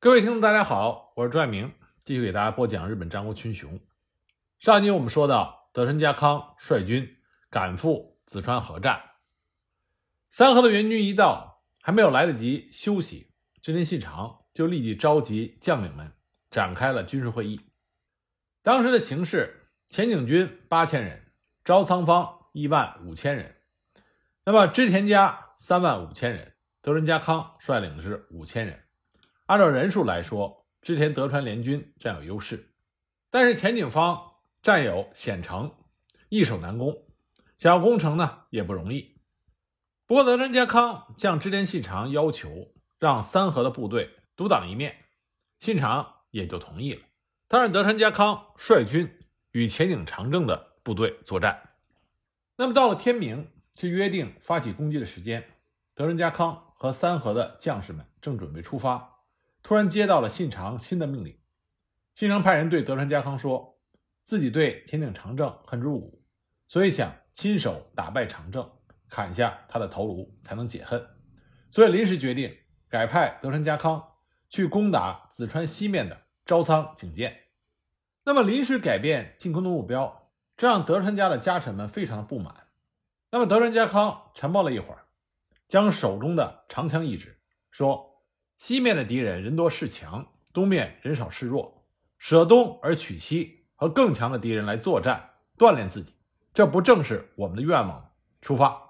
各位听众，大家好，我是朱爱明，继续给大家播讲日本战国群雄。上集我们说到，德川家康率军赶赴紫川河战，三河的援军一到，还没有来得及休息，织田信长就立即召集将领们展开了军事会议。当时的形势，前景军八千人，朝仓方一万五千人，那么织田家三万五千人，德川家康率领的是五千人。按照人数来说，织田德川联军占有优势，但是前景方占有险城，易守难攻，想要攻城呢也不容易。不过德川家康向织田信长要求让三河的部队独当一面，信长也就同意了。他让德川家康率军与前景长政的部队作战。那么到了天明，是约定发起攻击的时间，德川家康和三河的将士们正准备出发。突然接到了信长新的命令，信长派人对德川家康说，自己对前景长政恨之入骨，所以想亲手打败长政，砍下他的头颅，才能解恨。所以临时决定改派德川家康去攻打紫川西面的朝仓景建。那么临时改变进攻的目标，这让德川家的家臣们非常的不满。那么德川家康沉默了一会儿，将手中的长枪一指，说。西面的敌人人多势强，东面人少势弱，舍东而取西，和更强的敌人来作战，锻炼自己，这不正是我们的愿望吗？出发！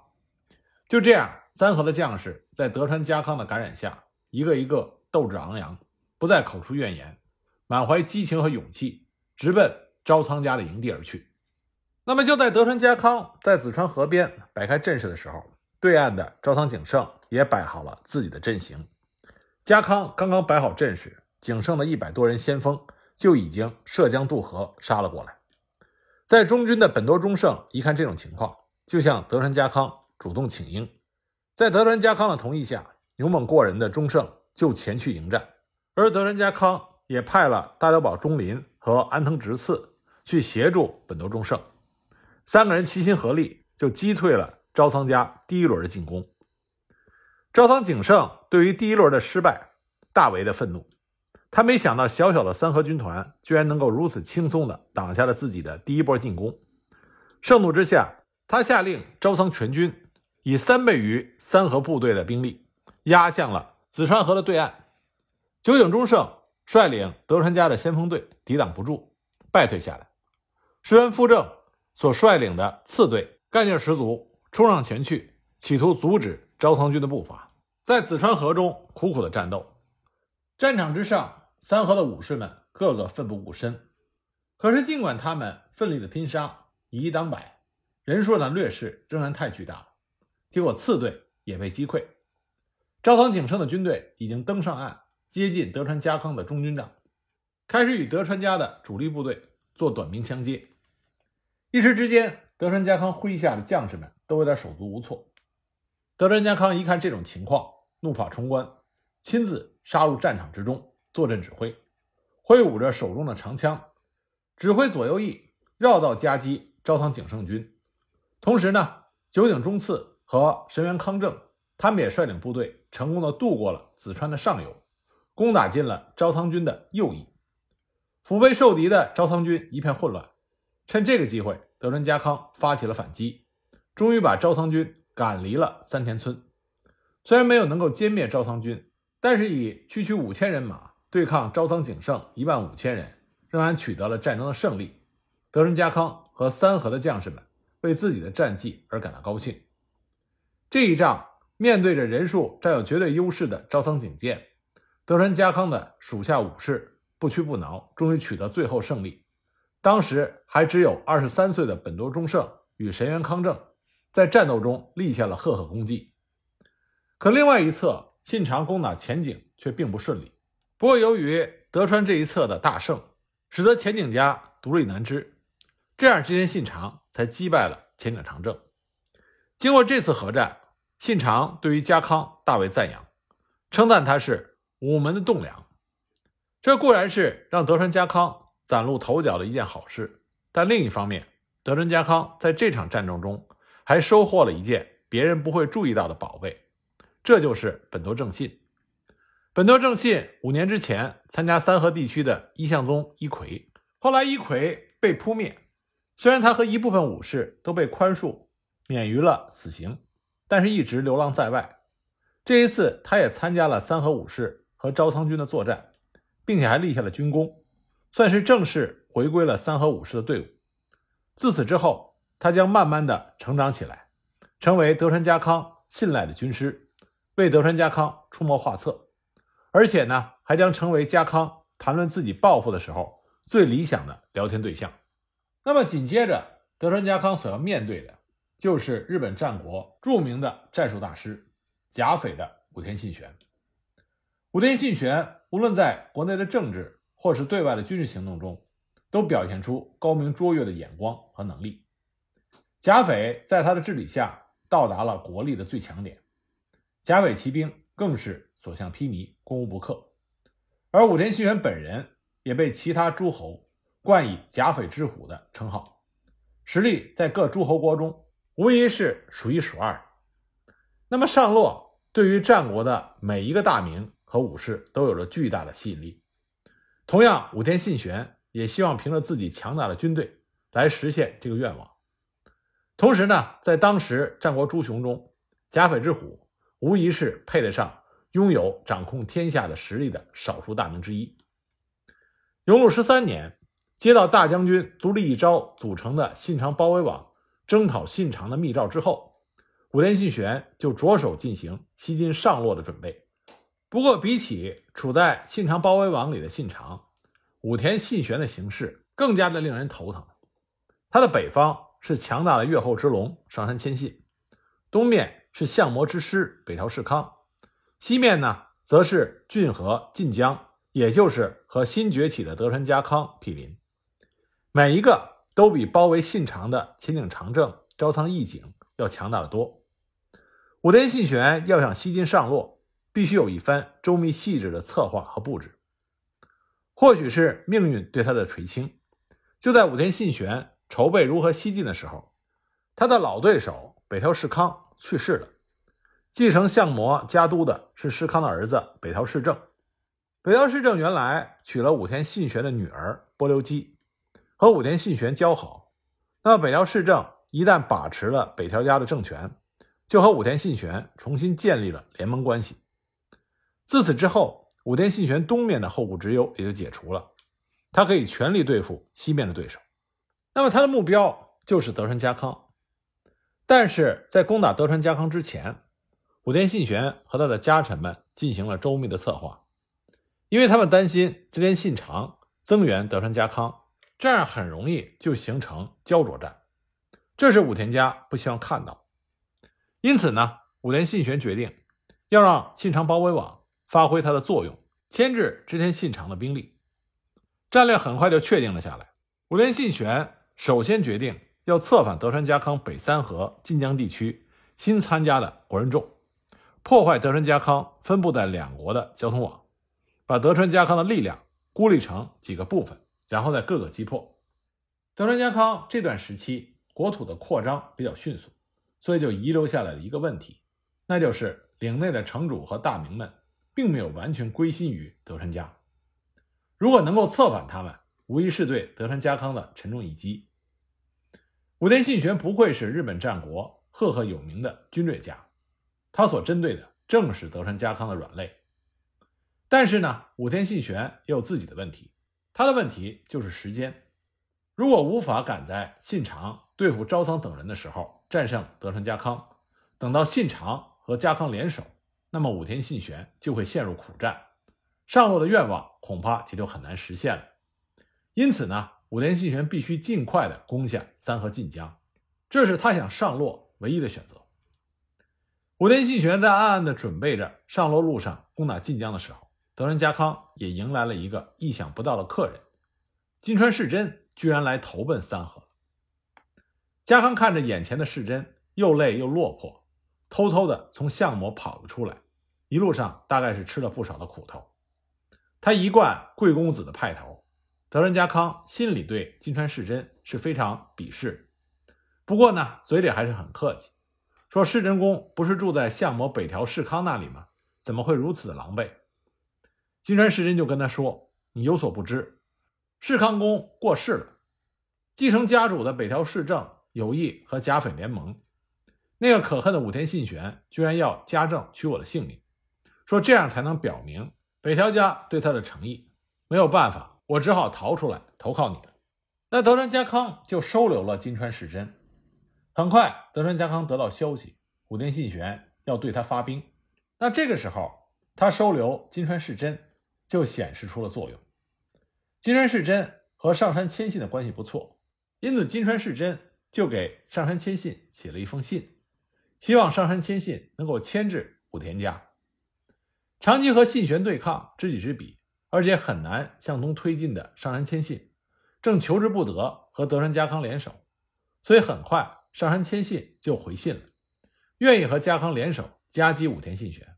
就这样，三河的将士在德川家康的感染下，一个一个斗志昂扬，不再口出怨言，满怀激情和勇气，直奔朝仓家的营地而去。那么，就在德川家康在紫川河边摆开阵势的时候，对岸的朝仓景胜也摆好了自己的阵型。家康刚刚摆好阵势，仅剩的一百多人先锋就已经涉江渡河杀了过来。在中军的本多忠胜一看这种情况，就向德川家康主动请缨。在德川家康的同意下，勇猛过人的忠胜就前去迎战，而德川家康也派了大久保忠林和安藤直次去协助本多忠胜。三个人齐心合力，就击退了朝仓家第一轮的进攻。朝仓景胜对于第一轮的失败大为的愤怒，他没想到小小的三河军团居然能够如此轻松地挡下了自己的第一波进攻。盛怒之下，他下令朝仓全军以三倍于三河部队的兵力压向了紫川河的对岸。酒井忠胜率领德川家的先锋队抵挡不住，败退下来。石原富正所率领的次队干劲十足，冲上前去，企图阻止朝仓军的步伐。在紫川河中苦苦的战斗，战场之上，三河的武士们个个奋不顾身。可是，尽管他们奋力的拼杀，以一当百，人数的劣势仍然太巨大了。结果，次队也被击溃。朝仓景胜的军队已经登上岸，接近德川家康的中军帐，开始与德川家的主力部队做短兵相接。一时之间，德川家康麾下的将士们都有点手足无措。德川家康一看这种情况，怒发冲冠，亲自杀入战场之中，坐镇指挥，挥舞着手中的长枪，指挥左右翼绕道夹击朝仓景胜军。同时呢，酒井忠次和神原康正，他们也率领部队成功的渡过了紫川的上游，攻打进了朝仓军的右翼。腹背受敌的朝仓军一片混乱，趁这个机会，德川家康发起了反击，终于把朝仓军赶离了三田村。虽然没有能够歼灭朝仓军，但是以区区五千人马对抗朝仓景胜一万五千人，仍然取得了战争的胜利。德川家康和三河的将士们为自己的战绩而感到高兴。这一仗面对着人数占有绝对优势的朝仓景建，德川家康的属下武士不屈不挠，终于取得最后胜利。当时还只有二十三岁的本多忠胜与神原康正，在战斗中立下了赫赫功绩。可另外一侧，信长攻打前景却并不顺利。不过，由于德川这一侧的大胜，使得前景家独立难支，这样织田信长才击败了前景长政。经过这次合战，信长对于家康大为赞扬，称赞他是武门的栋梁。这固然是让德川家康崭露头角的一件好事，但另一方面，德川家康在这场战争中还收获了一件别人不会注意到的宝贝。这就是本多正信。本多正信五年之前参加三河地区的一向宗一揆，后来一揆被扑灭。虽然他和一部分武士都被宽恕，免于了死刑，但是一直流浪在外。这一次，他也参加了三河武士和招仓军的作战，并且还立下了军功，算是正式回归了三河武士的队伍。自此之后，他将慢慢的成长起来，成为德川家康信赖的军师，为德川家康出谋划策。而且呢，还将成为家康谈论自己抱负的时候最理想的聊天对象。那么紧接着，德川家康所要面对的，就是日本战国著名的战术大师甲斐的武田信玄。武田信玄无论在国内的政治，或是对外的军事行动中，都表现出高明卓越的眼光和能力。甲斐在他的治理下，到达了国力的最强点。甲斐骑兵更是所向披靡。攻无不克，而武田信玄本人也被其他诸侯冠以“甲斐之虎”的称号，实力在各诸侯国中无疑是数一数二。那么上洛对于战国的每一个大名和武士都有着巨大的吸引力。同样，武田信玄也希望凭着自己强大的军队来实现这个愿望。同时呢，在当时战国诸雄中，“甲斐之虎”无疑是配得上。拥有掌控天下的实力的少数大名之一。永禄十三年，接到大将军足利义昭组成的信长包围网征讨信长的密诏之后，武田信玄就着手进行西进上洛的准备。不过，比起处在信长包围网里的信长，武田信玄的形势更加的令人头疼。他的北方是强大的越后之龙上杉谦信，东面是相模之师北条氏康。西面呢，则是骏河晋江，也就是和新崛起的德川家康毗邻，每一个都比包围信长的前井长政、朝仓义景要强大的多。武田信玄要想西进上洛，必须有一番周密细致的策划和布置。或许是命运对他的垂青，就在武田信玄筹备如何西进的时候，他的老对手北条氏康去世了。继承相模家督的是师康的儿子北条氏政。北条氏政原来娶了武田信玄的女儿波流姬，和武田信玄交好。那么北条氏政一旦把持了北条家的政权，就和武田信玄重新建立了联盟关系。自此之后，武田信玄东面的后顾之忧也就解除了，他可以全力对付西面的对手。那么他的目标就是德川家康。但是在攻打德川家康之前，武田信玄和他的家臣们进行了周密的策划，因为他们担心织田信长增援德川家康，这样很容易就形成焦灼战，这是武田家不希望看到。因此呢，武田信玄决定要让信长包围网发挥它的作用，牵制织田信长的兵力。战略很快就确定了下来。武田信玄首先决定要策反德川家康北三河晋江地区新参加的国人众。破坏德川家康分布在两国的交通网，把德川家康的力量孤立成几个部分，然后再各个击破。德川家康这段时期国土的扩张比较迅速，所以就遗留下来了一个问题，那就是领内的城主和大名们并没有完全归心于德川家。如果能够策反他们，无疑是对德川家康的沉重一击。武田信玄不愧是日本战国赫赫有名的军略家。他所针对的正是德川家康的软肋，但是呢，武田信玄也有自己的问题。他的问题就是时间。如果无法赶在信长对付朝仓等人的时候战胜德川家康，等到信长和家康联手，那么武田信玄就会陷入苦战，上洛的愿望恐怕也就很难实现了。因此呢，武田信玄必须尽快的攻下三河晋江，这是他想上洛唯一的选择。武田信玄在暗暗的准备着上洛路上攻打晋江的时候，德川家康也迎来了一个意想不到的客人——金川世真，居然来投奔三河。家康看着眼前的世真，又累又落魄，偷偷的从相模跑了出来，一路上大概是吃了不少的苦头。他一贯贵公子的派头，德仁家康心里对金川世真是非常鄙视，不过呢，嘴里还是很客气。说世真公不是住在相模北条氏康那里吗？怎么会如此的狼狈？金川世真就跟他说：“你有所不知，世康公过世了，继承家主的北条氏政有意和甲斐联盟。那个可恨的武田信玄居然要家政取我的性命，说这样才能表明北条家对他的诚意。没有办法，我只好逃出来投靠你了。”那德川家康就收留了金川世真。很快，德川家康得到消息，武田信玄要对他发兵。那这个时候，他收留金川世真就显示出了作用。金川世真和上杉谦信的关系不错，因此金川世真就给上杉谦信写了一封信，希望上杉谦信能够牵制武田家。长期和信玄对抗，知己知彼，而且很难向东推进的上杉谦信。正求之不得，和德川家康联手，所以很快上杉谦信就回信了，愿意和家康联手夹击武田信玄。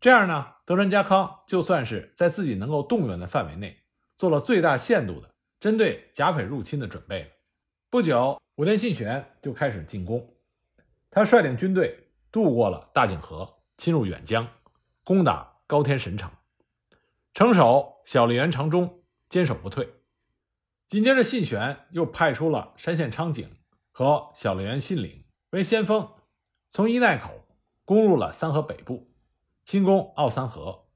这样呢，德川家康就算是在自己能够动员的范围内，做了最大限度的针对甲斐入侵的准备了。不久，武田信玄就开始进攻，他率领军队渡过了大井河，侵入远江，攻打高天神城，城守小笠原长忠坚守不退。紧接着，信玄又派出了山县昌景和小笠原信领为先锋，从伊奈口攻入了三河北部，侵攻奥三河。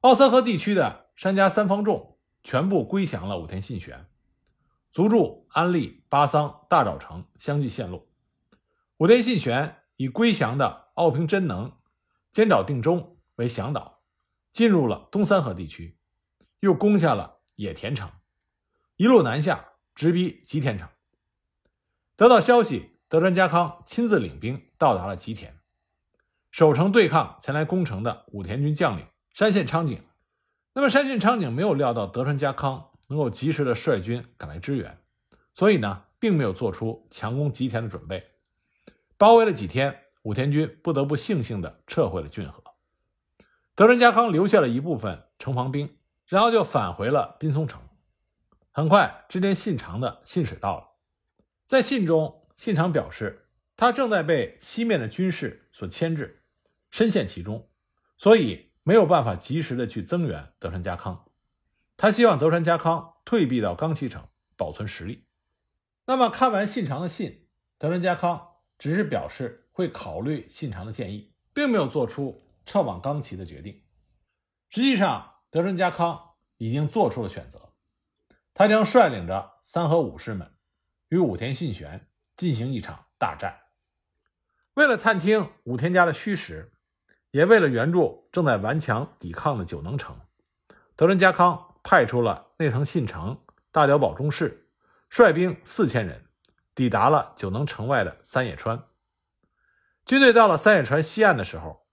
奥三河地区的山家三方众全部归降了武田信玄，卒驻安利、巴桑、大沼城相继陷落。武田信玄以归降的奥平真能、兼沼定忠为向导，进入了东三河地区，又攻下了野田城。一路南下，直逼吉田城。得到消息，德川家康亲自领兵到达了吉田，守城对抗前来攻城的武田军将领山县昌景。那么，山县昌景没有料到德川家康能够及时的率军赶来支援，所以呢，并没有做出强攻吉田的准备。包围了几天，武田军不得不悻悻地撤回了骏河。德川家康留下了一部分城防兵，然后就返回了滨松城。很快，织田信长的信使到了。在信中，信长表示，他正在被西面的军事所牵制，深陷其中，所以没有办法及时的去增援德川家康。他希望德川家康退避到冈崎城，保存实力。那么，看完信长的信，德川家康只是表示会考虑信长的建议，并没有做出撤往冈崎的决定。实际上，德川家康已经做出了选择。他将率领着三河武士们与武田信玄进行一场大战。为了探听武田家的虚实，也为了援助正在顽强抵抗的九能城，德川家康派出了内藤信成、大久保忠士，率兵四千人，抵达了九能城外的三野川。军队到了三野川西岸的时候，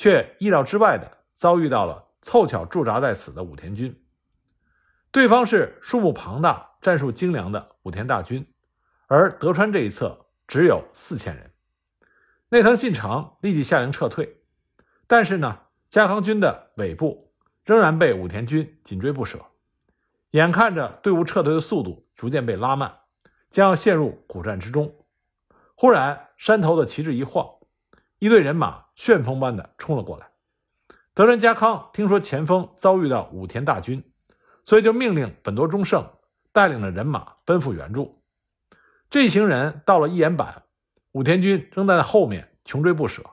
却意料之外的遭遇到了凑巧驻扎在此的武田军。对方是数目庞大、战术精良的武田大军，而德川这一侧只有四千人。内藤信长立即下令撤退，但是呢，加康军的尾部仍然被武田军紧追不舍。眼看着队伍撤退的速度逐渐被拉慢，将要陷入苦战之中，忽然山头的旗帜一晃，一队人马旋风般的冲了过来。德川家康听说前锋遭遇到武田大军。所以就命令本多忠胜带领着人马奔赴援助。这一行人到了一言板，武田军仍在后面穷追不舍。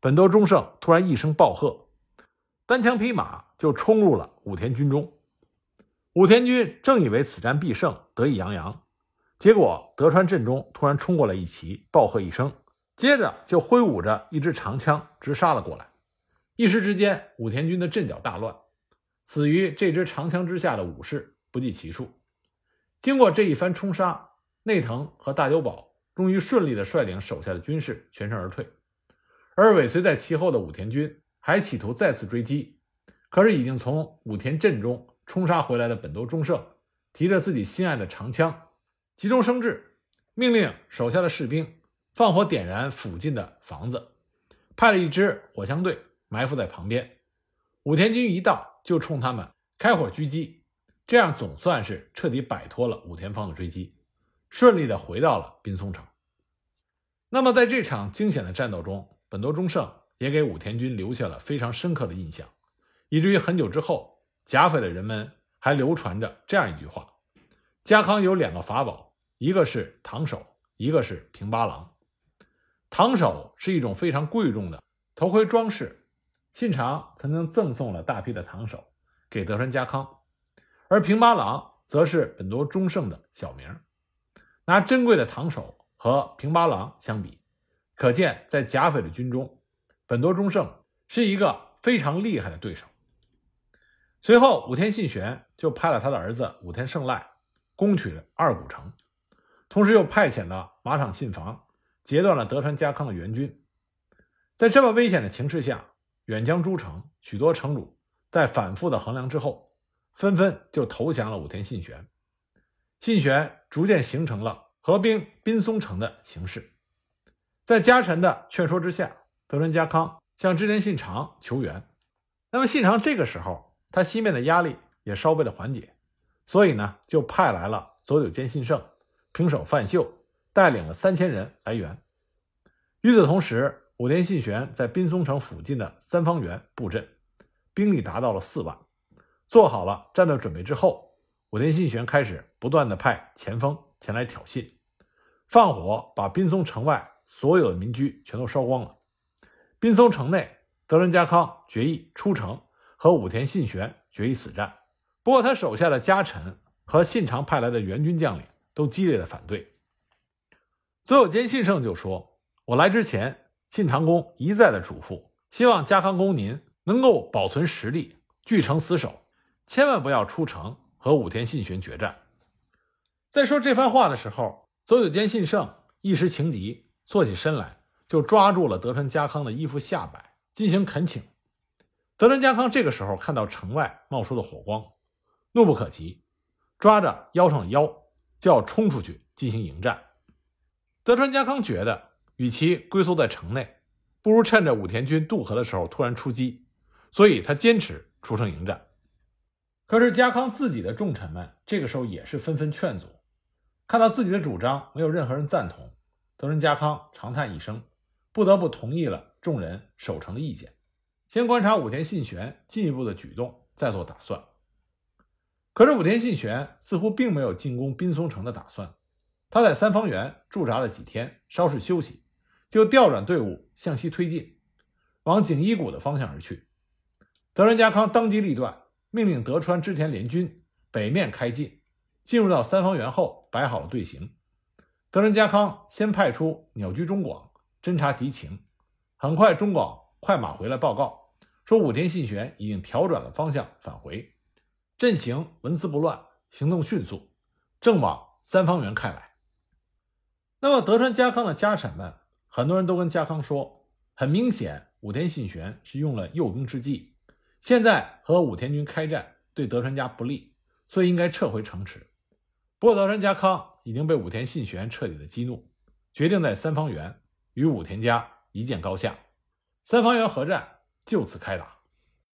本多忠胜突然一声暴喝，单枪匹马就冲入了武田军中。武田军正以为此战必胜，得意洋洋，结果德川阵中突然冲过来一骑，暴喝一声，接着就挥舞着一支长枪直杀了过来。一时之间，武田军的阵脚大乱。死于这支长枪之下的武士不计其数。经过这一番冲杀，内藤和大久保终于顺利地率领手下的军士全身而退。而尾随在其后的武田军还企图再次追击，可是已经从武田阵中冲杀回来的本多忠胜，提着自己心爱的长枪，急中生智，命令手下的士兵放火点燃附近的房子，派了一支火枪队埋伏在旁边。武田军一到。就冲他们开火狙击，这样总算是彻底摆脱了武田方的追击，顺利的回到了滨松城。那么在这场惊险的战斗中，本多忠胜也给武田军留下了非常深刻的印象，以至于很久之后，甲斐的人们还流传着这样一句话：家康有两个法宝，一个是唐手，一个是平八郎。唐手是一种非常贵重的头盔装饰，信长曾经赠送了大批的唐手给德川家康，而平八郎则是本多忠胜的小名。拿珍贵的唐手和平八郎相比，可见在甲斐的军中，本多忠胜是一个非常厉害的对手。随后，武田信玄就派了他的儿子武田胜赖攻取二古城，同时又派遣了马场信房截断了德川家康的援军。在这么危险的情势下，远江诸城许多城主在反复的衡量之后，纷纷就投降了武田信玄。信玄逐渐形成了合兵滨松城的形势。在家臣的劝说之下，德川家康向织田信长求援。那么信长这个时候，他西面的压力也稍微的缓解，所以呢，就派来了佐久间信胜、平手范秀，带领了三千人来援。与此同时，武田信玄在滨松城附近的三方原布阵，兵力达到了四万。做好了战斗准备之后，武田信玄开始不断的派前锋前来挑衅，放火把滨松城外所有的民居全都烧光了。滨松城内，德川家康决意出城。和武田信玄决一死战，不过他手下的家臣和信长派来的援军将领都激烈的反对。佐久间信胜就说：“我来之前，信长公一再的嘱咐，希望家康公您能够保存实力，据城死守，千万不要出城和武田信玄决战。”在说这番话的时候，佐久间信胜一时情急，坐起身来就抓住了德川家康的衣服下摆，进行恳请。德川家康这个时候看到城外冒出的火光，怒不可及，抓着腰上的腰就要冲出去进行迎战。德川家康觉得，与其龟缩在城内，不如趁着武田军渡河的时候突然出击，所以他坚持出城迎战。可是家康自己的重臣们这个时候也是纷纷劝阻，看到自己的主张没有任何人赞同，德川家康长叹一声，不得不同意了众人守城的意见。先观察武田信玄进一步的举动，再做打算。可是武田信玄似乎并没有进攻滨松城的打算，他在三方原驻扎了几天，稍事休息，就调转队伍向西推进，往景衣谷的方向而去。德仁家康当机立断，命令德川织田联军北面开进，进入到三方原后摆好了队形。德仁家康先派出鸟居中广侦察敌情，很快中广。快马回来报告说，武田信玄已经调转了方向返回，阵型纹丝不乱，行动迅速，正往三方原开来。那么德川家康的家臣们，很多人都跟家康说，很明显武田信玄是用了诱兵之计，现在和武田军开战对德川家不利，所以应该撤回城池。不过德川家康已经被武田信玄彻底的激怒，决定在三方原与武田家一见高下。三方原合战就此开打。